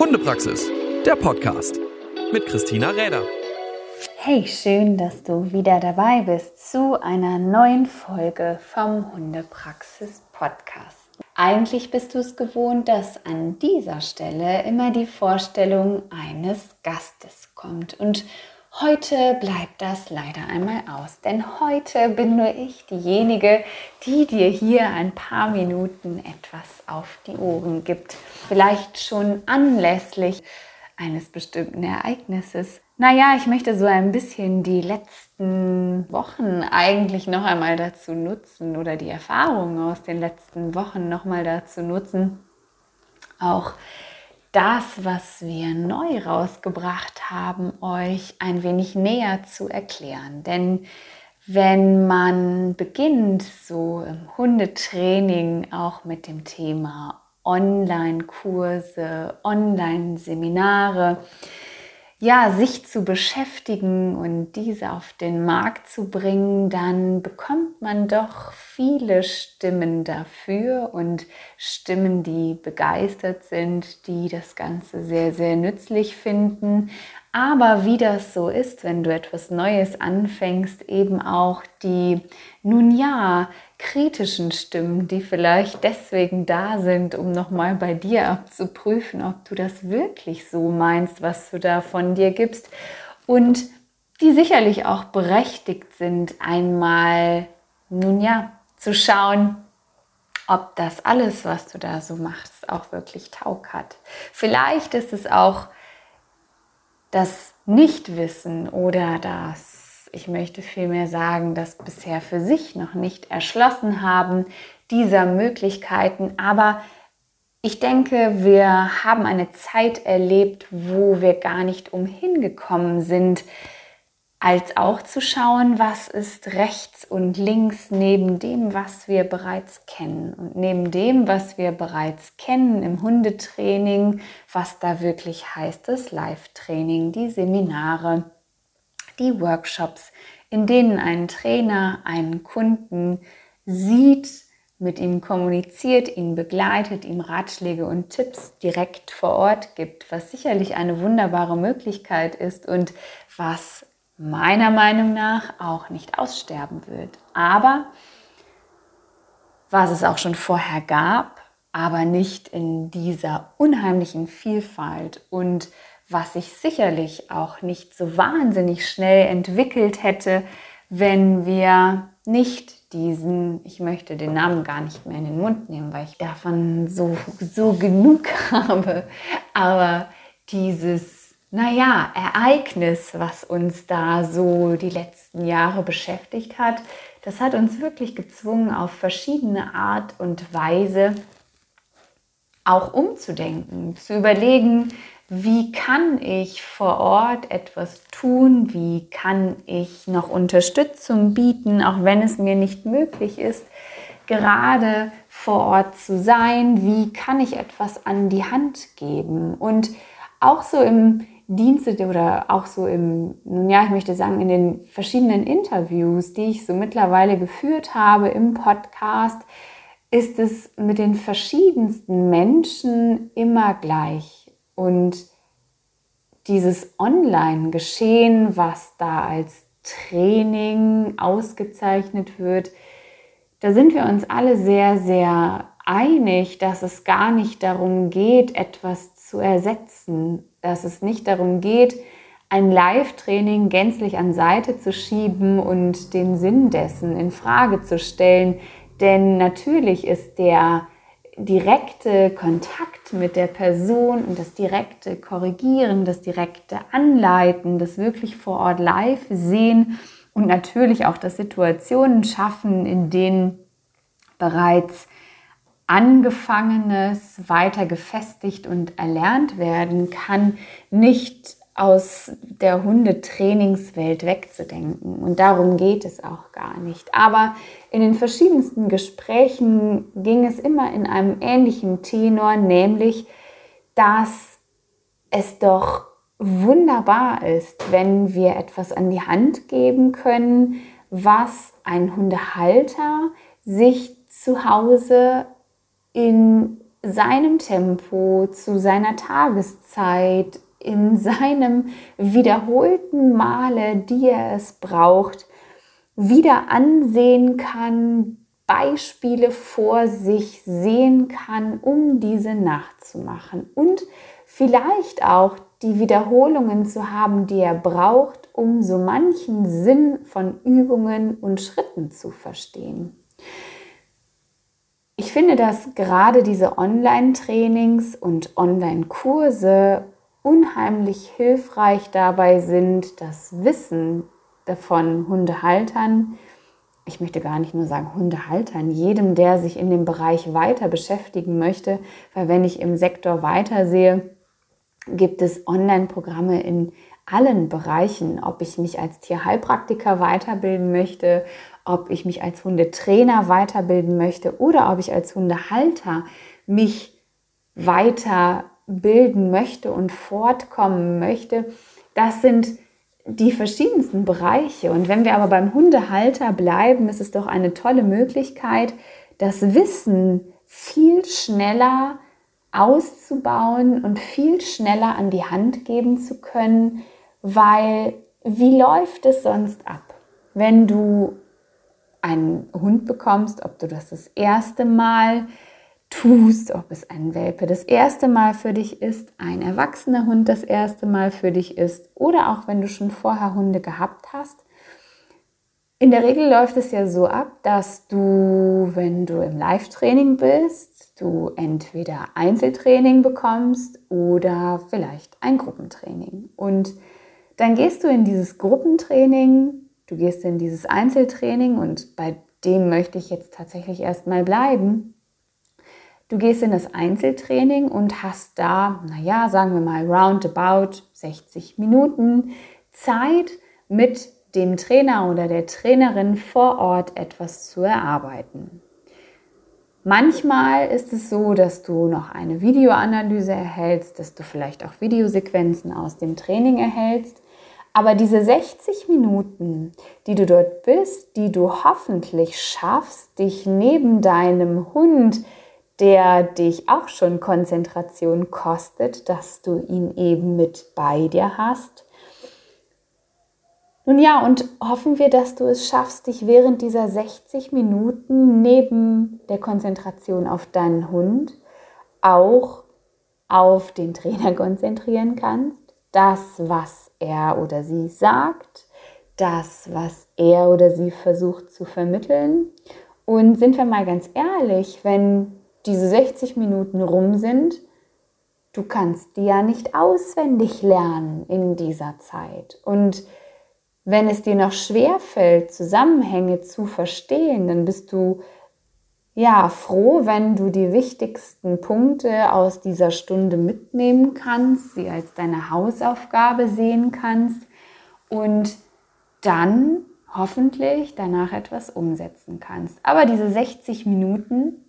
Hundepraxis, der Podcast mit Christina Räder. Hey, schön, dass du wieder dabei bist zu einer neuen Folge vom Hundepraxis Podcast. Eigentlich bist du es gewohnt, dass an dieser Stelle immer die Vorstellung eines Gastes kommt. Und heute bleibt das leider einmal aus. Denn heute bin nur ich diejenige, die dir hier ein paar Minuten etwas auf die Ohren gibt. Vielleicht schon anlässlich eines bestimmten Ereignisses. Naja, ich möchte so ein bisschen die letzten Wochen eigentlich noch einmal dazu nutzen oder die Erfahrungen aus den letzten Wochen noch mal dazu nutzen, auch das, was wir neu rausgebracht haben, euch ein wenig näher zu erklären. Denn wenn man beginnt, so im Hundetraining auch mit dem Thema Online-Kurse, Online-Seminare, ja, sich zu beschäftigen und diese auf den Markt zu bringen, dann bekommt man doch viele Stimmen dafür und Stimmen, die begeistert sind, die das Ganze sehr, sehr nützlich finden. Aber wie das so ist, wenn du etwas Neues anfängst, eben auch die, nun ja, kritischen Stimmen, die vielleicht deswegen da sind, um nochmal bei dir abzuprüfen, ob du das wirklich so meinst, was du da von dir gibst. Und die sicherlich auch berechtigt sind, einmal, nun ja, zu schauen, ob das alles, was du da so machst, auch wirklich Taug hat. Vielleicht ist es auch das Nichtwissen oder das ich möchte vielmehr sagen, das bisher für sich noch nicht erschlossen haben, dieser Möglichkeiten. Aber ich denke, wir haben eine Zeit erlebt, wo wir gar nicht umhin gekommen sind, als auch zu schauen, was ist rechts und links neben dem, was wir bereits kennen. Und neben dem, was wir bereits kennen im Hundetraining, was da wirklich heißt, das Live-Training, die Seminare, die Workshops, in denen ein Trainer einen Kunden sieht, mit ihm kommuniziert, ihn begleitet, ihm Ratschläge und Tipps direkt vor Ort gibt, was sicherlich eine wunderbare Möglichkeit ist und was meiner Meinung nach auch nicht aussterben wird. Aber was es auch schon vorher gab, aber nicht in dieser unheimlichen Vielfalt und was sich sicherlich auch nicht so wahnsinnig schnell entwickelt hätte, wenn wir nicht diesen, ich möchte den Namen gar nicht mehr in den Mund nehmen, weil ich davon so, so genug habe, aber dieses, naja, Ereignis, was uns da so die letzten Jahre beschäftigt hat, das hat uns wirklich gezwungen, auf verschiedene Art und Weise auch umzudenken, zu überlegen, wie kann ich vor Ort etwas tun, wie kann ich noch Unterstützung bieten, auch wenn es mir nicht möglich ist, gerade vor Ort zu sein, wie kann ich etwas an die Hand geben? Und auch so im Dienste oder auch so im, nun ja, ich möchte sagen, in den verschiedenen Interviews, die ich so mittlerweile geführt habe im Podcast, ist es mit den verschiedensten Menschen immer gleich. Und dieses Online-Geschehen, was da als Training ausgezeichnet wird, da sind wir uns alle sehr, sehr einig, dass es gar nicht darum geht, etwas zu ersetzen, dass es nicht darum geht, ein Live-Training gänzlich an Seite zu schieben und den Sinn dessen in Frage zu stellen. Denn natürlich ist der direkte Kontakt mit der Person und das direkte Korrigieren, das direkte Anleiten, das wirklich vor Ort live sehen und natürlich auch das Situationen schaffen, in denen bereits Angefangenes weiter gefestigt und erlernt werden kann, nicht aus der Hundetrainingswelt wegzudenken. Und darum geht es auch gar nicht. Aber in den verschiedensten Gesprächen ging es immer in einem ähnlichen Tenor, nämlich, dass es doch wunderbar ist, wenn wir etwas an die Hand geben können, was ein Hundehalter sich zu Hause in seinem Tempo, zu seiner Tageszeit, in seinem wiederholten Male, die er es braucht, wieder ansehen kann, Beispiele vor sich sehen kann, um diese nachzumachen und vielleicht auch die Wiederholungen zu haben, die er braucht, um so manchen Sinn von Übungen und Schritten zu verstehen. Ich finde, dass gerade diese Online-Trainings und Online-Kurse unheimlich hilfreich dabei sind, das Wissen von Hundehaltern, ich möchte gar nicht nur sagen Hundehaltern, jedem, der sich in dem Bereich weiter beschäftigen möchte, weil wenn ich im Sektor weitersehe, gibt es Online-Programme in allen Bereichen, ob ich mich als Tierheilpraktiker weiterbilden möchte, ob ich mich als Hundetrainer weiterbilden möchte oder ob ich als Hundehalter mich weiterbilden möchte und fortkommen möchte. Das sind die verschiedensten Bereiche. Und wenn wir aber beim Hundehalter bleiben, ist es doch eine tolle Möglichkeit, das Wissen viel schneller auszubauen und viel schneller an die Hand geben zu können, weil wie läuft es sonst ab, wenn du einen Hund bekommst, ob du das das erste Mal tust, ob es ein Welpe das erste Mal für dich ist, ein erwachsener Hund das erste Mal für dich ist oder auch wenn du schon vorher Hunde gehabt hast. In der Regel läuft es ja so ab, dass du, wenn du im Live-Training bist, du entweder Einzeltraining bekommst oder vielleicht ein Gruppentraining. Und dann gehst du in dieses Gruppentraining, du gehst in dieses Einzeltraining und bei dem möchte ich jetzt tatsächlich erstmal bleiben. Du gehst in das Einzeltraining und hast da, naja, sagen wir mal, roundabout 60 Minuten Zeit mit dem Trainer oder der Trainerin vor Ort etwas zu erarbeiten. Manchmal ist es so, dass du noch eine Videoanalyse erhältst, dass du vielleicht auch Videosequenzen aus dem Training erhältst. Aber diese 60 Minuten, die du dort bist, die du hoffentlich schaffst, dich neben deinem Hund der dich auch schon Konzentration kostet, dass du ihn eben mit bei dir hast. Nun ja, und hoffen wir, dass du es schaffst, dich während dieser 60 Minuten neben der Konzentration auf deinen Hund auch auf den Trainer konzentrieren kannst. Das, was er oder sie sagt, das, was er oder sie versucht zu vermitteln. Und sind wir mal ganz ehrlich, wenn diese 60 Minuten rum sind, du kannst die ja nicht auswendig lernen in dieser Zeit. Und wenn es dir noch schwer fällt, Zusammenhänge zu verstehen, dann bist du ja froh, wenn du die wichtigsten Punkte aus dieser Stunde mitnehmen kannst, sie als deine Hausaufgabe sehen kannst und dann hoffentlich danach etwas umsetzen kannst. Aber diese 60 Minuten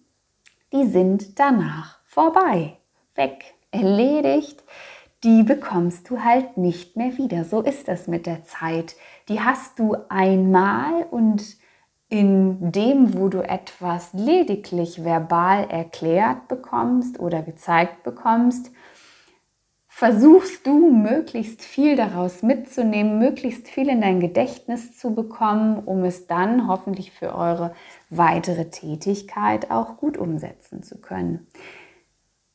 die sind danach vorbei, weg, erledigt. Die bekommst du halt nicht mehr wieder. So ist das mit der Zeit. Die hast du einmal und in dem, wo du etwas lediglich verbal erklärt bekommst oder gezeigt bekommst, versuchst du möglichst viel daraus mitzunehmen, möglichst viel in dein Gedächtnis zu bekommen, um es dann hoffentlich für eure weitere Tätigkeit auch gut umsetzen zu können.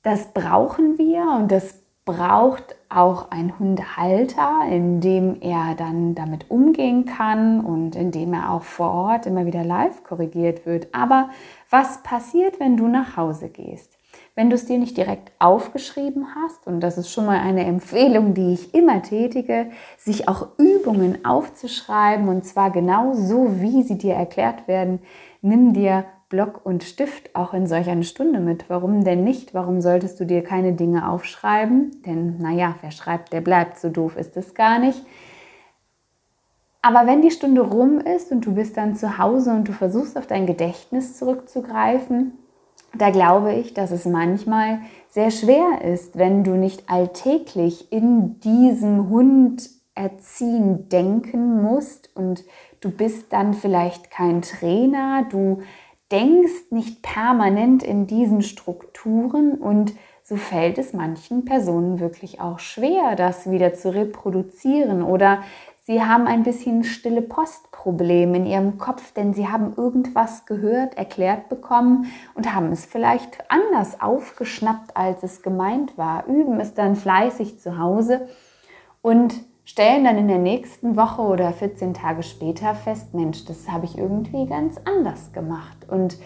Das brauchen wir und das braucht auch ein Hundehalter, in dem er dann damit umgehen kann und in dem er auch vor Ort immer wieder live korrigiert wird. Aber was passiert, wenn du nach Hause gehst? Wenn du es dir nicht direkt aufgeschrieben hast, und das ist schon mal eine Empfehlung, die ich immer tätige, sich auch Übungen aufzuschreiben, und zwar genau so, wie sie dir erklärt werden, nimm dir Block und Stift auch in solch eine Stunde mit. Warum denn nicht? Warum solltest du dir keine Dinge aufschreiben? Denn, naja, wer schreibt, der bleibt. So doof ist es gar nicht. Aber wenn die Stunde rum ist und du bist dann zu Hause und du versuchst auf dein Gedächtnis zurückzugreifen, da glaube ich, dass es manchmal sehr schwer ist, wenn du nicht alltäglich in diesem Hund erziehen denken musst und du bist dann vielleicht kein Trainer, du denkst nicht permanent in diesen Strukturen und so fällt es manchen Personen wirklich auch schwer, das wieder zu reproduzieren oder sie haben ein bisschen stille Postproblem in ihrem Kopf, denn sie haben irgendwas gehört, erklärt bekommen und haben es vielleicht anders aufgeschnappt, als es gemeint war, üben es dann fleißig zu Hause und stellen dann in der nächsten Woche oder 14 Tage später fest, Mensch, das habe ich irgendwie ganz anders gemacht. Und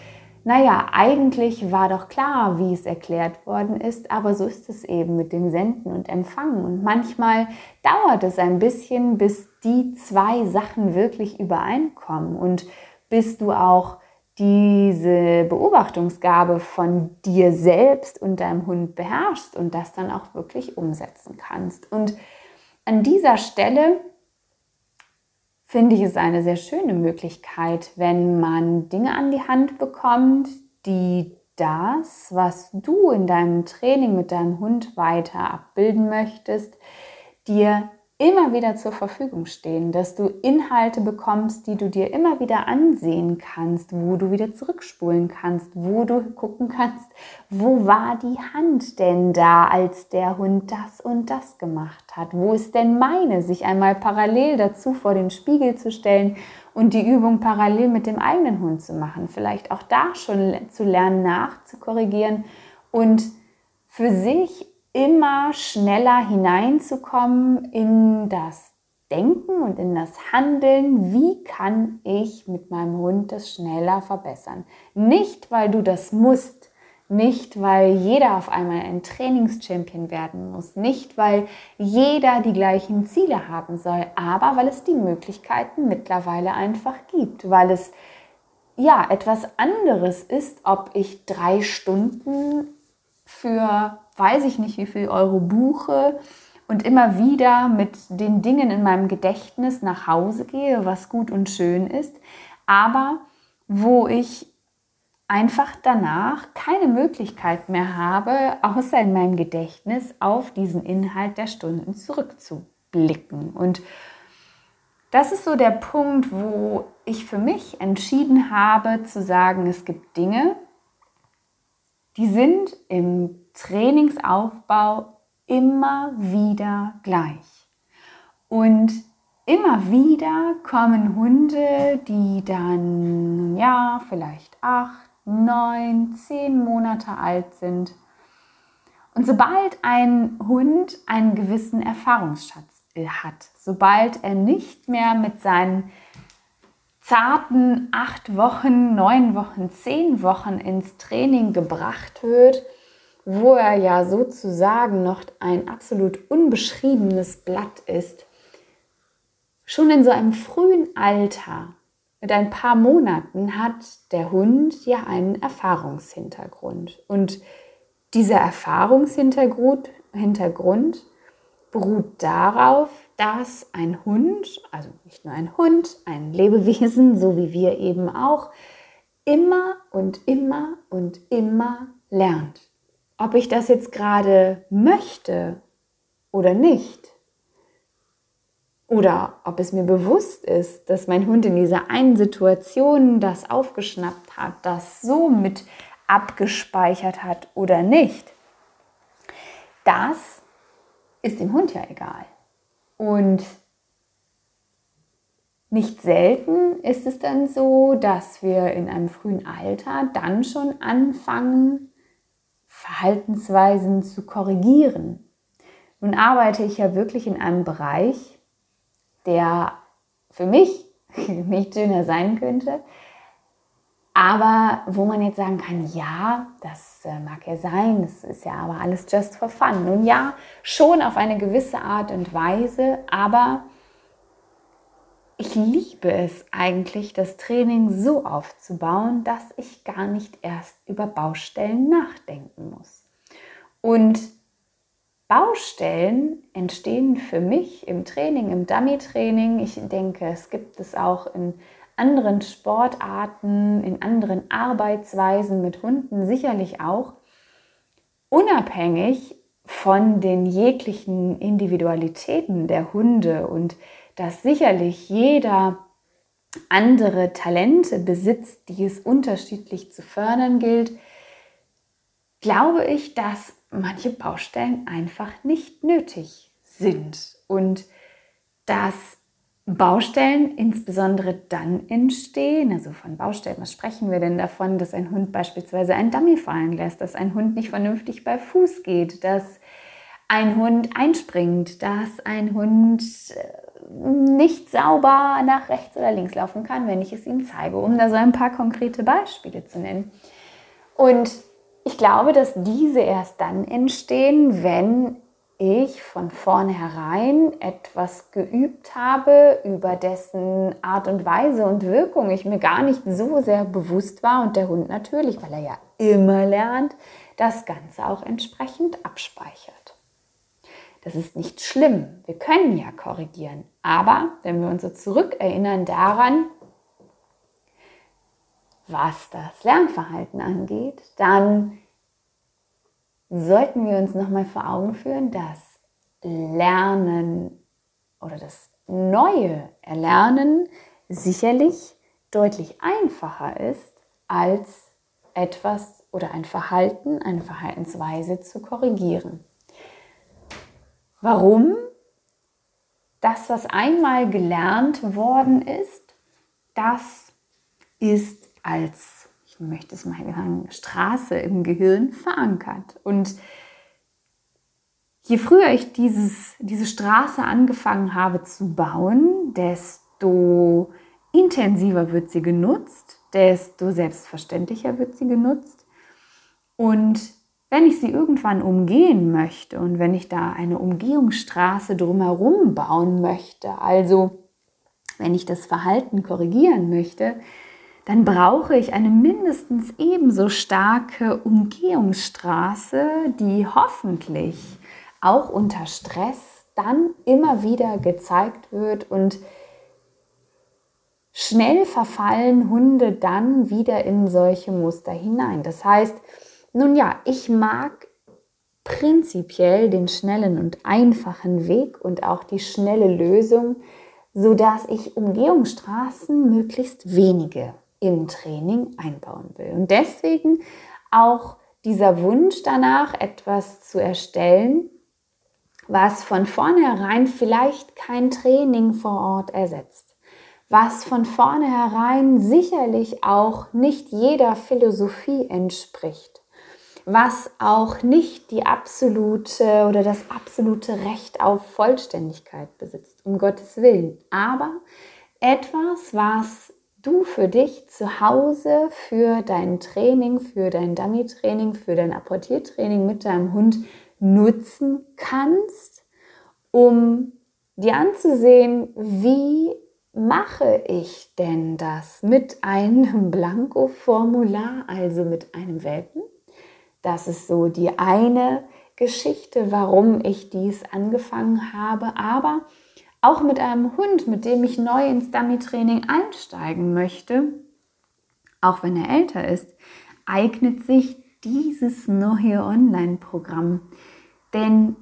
naja, eigentlich war doch klar, wie es erklärt worden ist, aber so ist es eben mit dem Senden und Empfangen. Und manchmal dauert es ein bisschen, bis die zwei Sachen wirklich übereinkommen und bis du auch diese Beobachtungsgabe von dir selbst und deinem Hund beherrschst und das dann auch wirklich umsetzen kannst. Und an dieser Stelle finde ich es eine sehr schöne Möglichkeit, wenn man Dinge an die Hand bekommt, die das, was du in deinem Training mit deinem Hund weiter abbilden möchtest, dir immer wieder zur Verfügung stehen, dass du Inhalte bekommst, die du dir immer wieder ansehen kannst, wo du wieder zurückspulen kannst, wo du gucken kannst, wo war die Hand denn da, als der Hund das und das gemacht hat? Wo ist denn meine, sich einmal parallel dazu vor den Spiegel zu stellen und die Übung parallel mit dem eigenen Hund zu machen? Vielleicht auch da schon zu lernen, nachzukorrigieren und für sich immer schneller hineinzukommen in das Denken und in das Handeln. Wie kann ich mit meinem Hund das schneller verbessern? Nicht, weil du das musst, nicht, weil jeder auf einmal ein Trainingschampion werden muss, nicht, weil jeder die gleichen Ziele haben soll, aber weil es die Möglichkeiten mittlerweile einfach gibt, weil es ja etwas anderes ist, ob ich drei Stunden für weiß ich nicht wie viel Euro buche und immer wieder mit den Dingen in meinem Gedächtnis nach Hause gehe, was gut und schön ist, aber wo ich einfach danach keine Möglichkeit mehr habe, außer in meinem Gedächtnis auf diesen Inhalt der Stunden zurückzublicken. Und das ist so der Punkt, wo ich für mich entschieden habe zu sagen, es gibt Dinge, die sind im Trainingsaufbau immer wieder gleich. Und immer wieder kommen Hunde, die dann, ja, vielleicht acht, neun, zehn Monate alt sind. Und sobald ein Hund einen gewissen Erfahrungsschatz hat, sobald er nicht mehr mit seinen zarten acht Wochen, neun Wochen, zehn Wochen ins Training gebracht wird, wo er ja sozusagen noch ein absolut unbeschriebenes Blatt ist, schon in so einem frühen Alter, mit ein paar Monaten, hat der Hund ja einen Erfahrungshintergrund. Und dieser Erfahrungshintergrund Hintergrund beruht darauf, dass ein Hund, also nicht nur ein Hund, ein Lebewesen, so wie wir eben auch, immer und immer und immer lernt. Ob ich das jetzt gerade möchte oder nicht. Oder ob es mir bewusst ist, dass mein Hund in dieser einen Situation das aufgeschnappt hat, das so mit abgespeichert hat oder nicht. Das ist dem Hund ja egal. Und nicht selten ist es dann so, dass wir in einem frühen Alter dann schon anfangen, Verhaltensweisen zu korrigieren. Nun arbeite ich ja wirklich in einem Bereich, der für mich nicht schöner sein könnte, aber wo man jetzt sagen kann, ja, das äh, mag ja sein, das ist ja aber alles just for fun. Nun ja, schon auf eine gewisse Art und Weise, aber ich liebe es eigentlich, das Training so aufzubauen, dass ich gar nicht erst über Baustellen nachdenken muss. Und Baustellen entstehen für mich im Training, im Dummy-Training. Ich denke, es gibt es auch in anderen Sportarten, in anderen Arbeitsweisen mit Hunden sicherlich auch, unabhängig von den jeglichen Individualitäten der Hunde und dass sicherlich jeder andere Talente besitzt, die es unterschiedlich zu fördern gilt, glaube ich, dass manche Baustellen einfach nicht nötig sind und dass Baustellen insbesondere dann entstehen, also von Baustellen, was sprechen wir denn davon, dass ein Hund beispielsweise einen Dummy fallen lässt, dass ein Hund nicht vernünftig bei Fuß geht, dass ein Hund einspringt, dass ein Hund äh, nicht sauber nach rechts oder links laufen kann, wenn ich es ihm zeige, um da so ein paar konkrete Beispiele zu nennen. Und ich glaube, dass diese erst dann entstehen, wenn ich von vornherein etwas geübt habe, über dessen Art und Weise und Wirkung ich mir gar nicht so sehr bewusst war und der Hund natürlich, weil er ja immer lernt, das Ganze auch entsprechend abspeichert. Das ist nicht schlimm, wir können ja korrigieren, aber wenn wir uns so zurückerinnern daran, was das Lernverhalten angeht, dann sollten wir uns nochmal vor Augen führen, dass Lernen oder das neue Erlernen sicherlich deutlich einfacher ist, als etwas oder ein Verhalten, eine Verhaltensweise zu korrigieren. Warum? Das, was einmal gelernt worden ist, das ist als, möchte es mal sagen, Straße im Gehirn verankert. Und je früher ich dieses, diese Straße angefangen habe zu bauen, desto intensiver wird sie genutzt, desto selbstverständlicher wird sie genutzt. Und wenn ich sie irgendwann umgehen möchte und wenn ich da eine Umgehungsstraße drumherum bauen möchte, also wenn ich das Verhalten korrigieren möchte, dann brauche ich eine mindestens ebenso starke Umgehungsstraße, die hoffentlich auch unter Stress dann immer wieder gezeigt wird und schnell verfallen Hunde dann wieder in solche Muster hinein. Das heißt, nun ja, ich mag prinzipiell den schnellen und einfachen Weg und auch die schnelle Lösung, sodass ich Umgehungsstraßen möglichst wenige im Training einbauen will. Und deswegen auch dieser Wunsch danach, etwas zu erstellen, was von vornherein vielleicht kein Training vor Ort ersetzt, was von vornherein sicherlich auch nicht jeder Philosophie entspricht, was auch nicht die absolute oder das absolute Recht auf Vollständigkeit besitzt, um Gottes Willen, aber etwas, was du für dich zu Hause, für dein Training, für dein Dummy-Training, für dein Apportiertraining mit deinem Hund nutzen kannst, um dir anzusehen, wie mache ich denn das mit einem Blanko-Formular, also mit einem Welpen. Das ist so die eine Geschichte, warum ich dies angefangen habe, aber auch mit einem Hund, mit dem ich neu ins Dummy-Training einsteigen möchte, auch wenn er älter ist, eignet sich dieses neue Online-Programm. Denn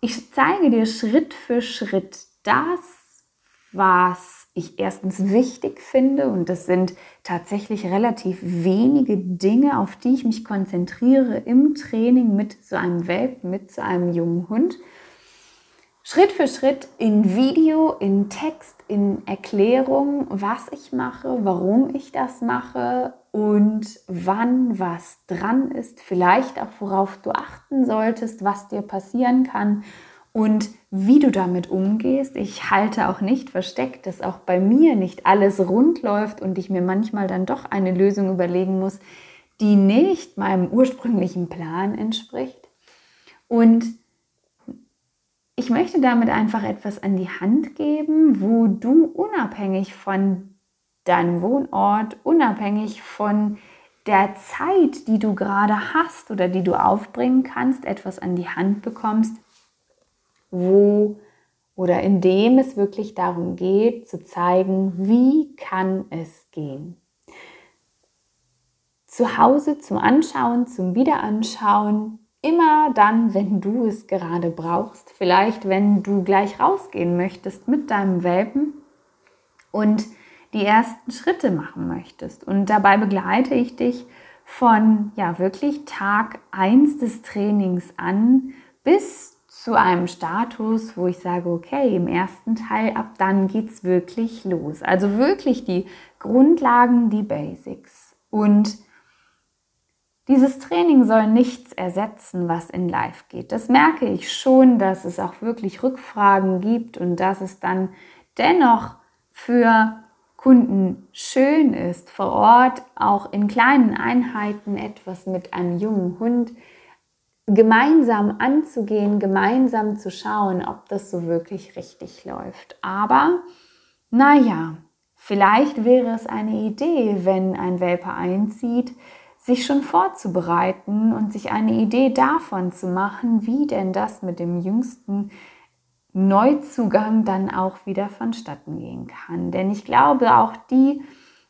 ich zeige dir Schritt für Schritt das, was ich erstens wichtig finde. Und das sind tatsächlich relativ wenige Dinge, auf die ich mich konzentriere im Training mit so einem Welpen, mit so einem jungen Hund. Schritt für Schritt in Video, in Text, in Erklärung, was ich mache, warum ich das mache und wann was dran ist, vielleicht auch worauf du achten solltest, was dir passieren kann und wie du damit umgehst. Ich halte auch nicht versteckt, dass auch bei mir nicht alles rund läuft und ich mir manchmal dann doch eine Lösung überlegen muss, die nicht meinem ursprünglichen Plan entspricht. Und ich möchte damit einfach etwas an die Hand geben, wo du unabhängig von deinem Wohnort, unabhängig von der Zeit, die du gerade hast oder die du aufbringen kannst, etwas an die Hand bekommst, wo oder in dem es wirklich darum geht, zu zeigen, wie kann es gehen. Zu Hause zum Anschauen, zum Wiederanschauen, immer dann, wenn du es gerade brauchst. Vielleicht, wenn du gleich rausgehen möchtest mit deinem Welpen und die ersten Schritte machen möchtest. Und dabei begleite ich dich von ja wirklich Tag 1 des Trainings an bis zu einem Status, wo ich sage, okay, im ersten Teil ab dann geht es wirklich los. Also wirklich die Grundlagen, die Basics. Und dieses Training soll nichts ersetzen, was in Live geht. Das merke ich schon, dass es auch wirklich Rückfragen gibt und dass es dann dennoch für Kunden schön ist, vor Ort auch in kleinen Einheiten etwas mit einem jungen Hund gemeinsam anzugehen, gemeinsam zu schauen, ob das so wirklich richtig läuft. Aber naja, vielleicht wäre es eine Idee, wenn ein Welpe einzieht, sich schon vorzubereiten und sich eine Idee davon zu machen, wie denn das mit dem jüngsten Neuzugang dann auch wieder vonstatten gehen kann. Denn ich glaube, auch die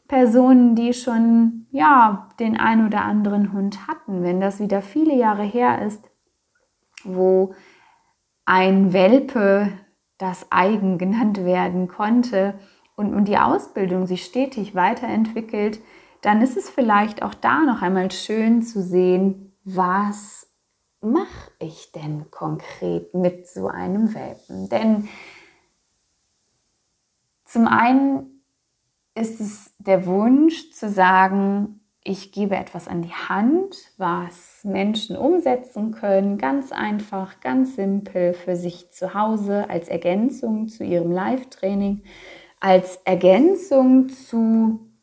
Personen, die schon ja den ein oder anderen Hund hatten, wenn das wieder viele Jahre her ist, wo ein Welpe das eigen genannt werden konnte und, und die Ausbildung sich stetig weiterentwickelt, dann ist es vielleicht auch da noch einmal schön zu sehen, was mache ich denn konkret mit so einem Welpen? Denn zum einen ist es der Wunsch zu sagen, ich gebe etwas an die Hand, was Menschen umsetzen können, ganz einfach, ganz simpel für sich zu Hause als Ergänzung zu ihrem Live-Training, als Ergänzung zu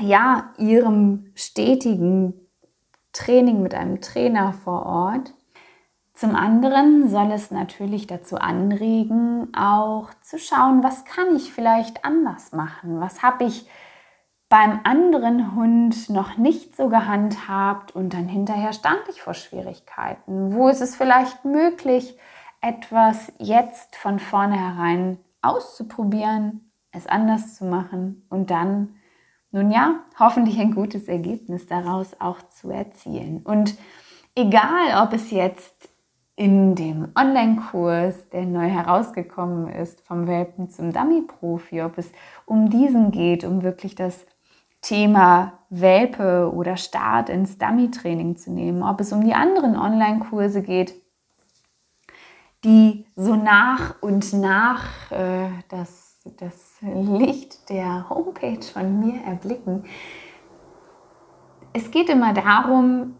ja, ihrem stetigen Training mit einem Trainer vor Ort. Zum anderen soll es natürlich dazu anregen, auch zu schauen, was kann ich vielleicht anders machen? Was habe ich beim anderen Hund noch nicht so gehandhabt und dann hinterher stand ich vor Schwierigkeiten? Wo ist es vielleicht möglich, etwas jetzt von vornherein auszuprobieren, es anders zu machen und dann nun ja, hoffentlich ein gutes Ergebnis daraus auch zu erzielen. Und egal, ob es jetzt in dem Online-Kurs, der neu herausgekommen ist, vom Welpen zum Dummy-Profi, ob es um diesen geht, um wirklich das Thema Welpe oder Start ins Dummy-Training zu nehmen, ob es um die anderen Online-Kurse geht, die so nach und nach äh, das das Licht der Homepage von mir erblicken. Es geht immer darum,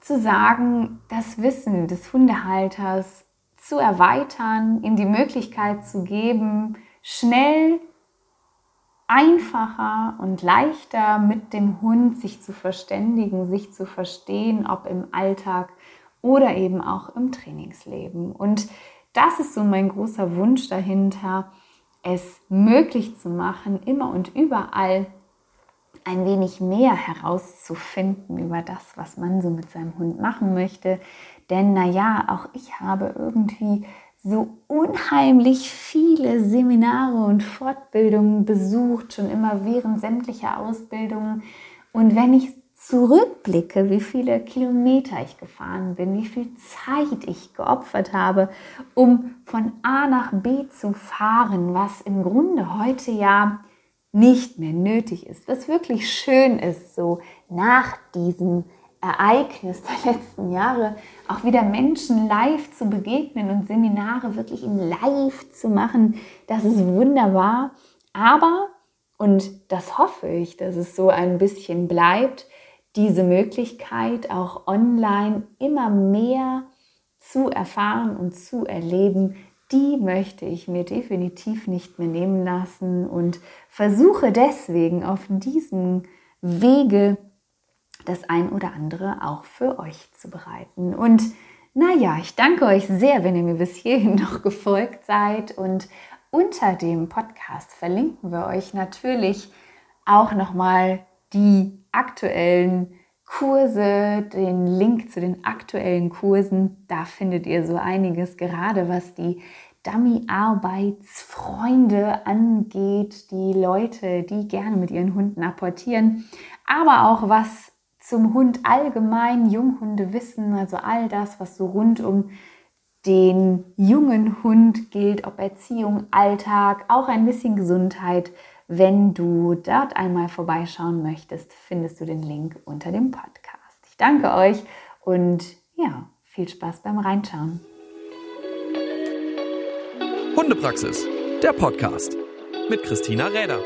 zu sagen, das Wissen des Hundehalters zu erweitern, ihm die Möglichkeit zu geben, schnell, einfacher und leichter mit dem Hund sich zu verständigen, sich zu verstehen, ob im Alltag oder eben auch im Trainingsleben. Und das ist so mein großer Wunsch dahinter, es möglich zu machen, immer und überall ein wenig mehr herauszufinden über das, was man so mit seinem Hund machen möchte. Denn naja, auch ich habe irgendwie so unheimlich viele Seminare und Fortbildungen besucht, schon immer während sämtlicher Ausbildungen. Und wenn ich zurückblicke, wie viele Kilometer ich gefahren bin, wie viel Zeit ich geopfert habe, um von A nach B zu fahren, was im Grunde heute ja nicht mehr nötig ist, was wirklich schön ist, so nach diesem Ereignis der letzten Jahre auch wieder Menschen live zu begegnen und Seminare wirklich in live zu machen, das ist wunderbar. Aber, und das hoffe ich, dass es so ein bisschen bleibt, diese Möglichkeit auch online immer mehr zu erfahren und zu erleben, die möchte ich mir definitiv nicht mehr nehmen lassen und versuche deswegen auf diesem Wege das ein oder andere auch für euch zu bereiten. Und naja, ich danke euch sehr, wenn ihr mir bis hierhin noch gefolgt seid. Und unter dem Podcast verlinken wir euch natürlich auch nochmal die aktuellen Kurse, den Link zu den aktuellen Kursen. Da findet ihr so einiges, gerade was die Dummy-Arbeitsfreunde angeht, die Leute, die gerne mit ihren Hunden apportieren, aber auch was zum Hund allgemein, Junghunde wissen, also all das, was so rund um den jungen Hund gilt, ob Erziehung, Alltag, auch ein bisschen Gesundheit, Wenn du dort einmal vorbeischauen möchtest, findest du den Link unter dem Podcast. Ich danke euch und ja, viel Spaß beim Reinschauen. Hundepraxis, der Podcast mit Christina Räder.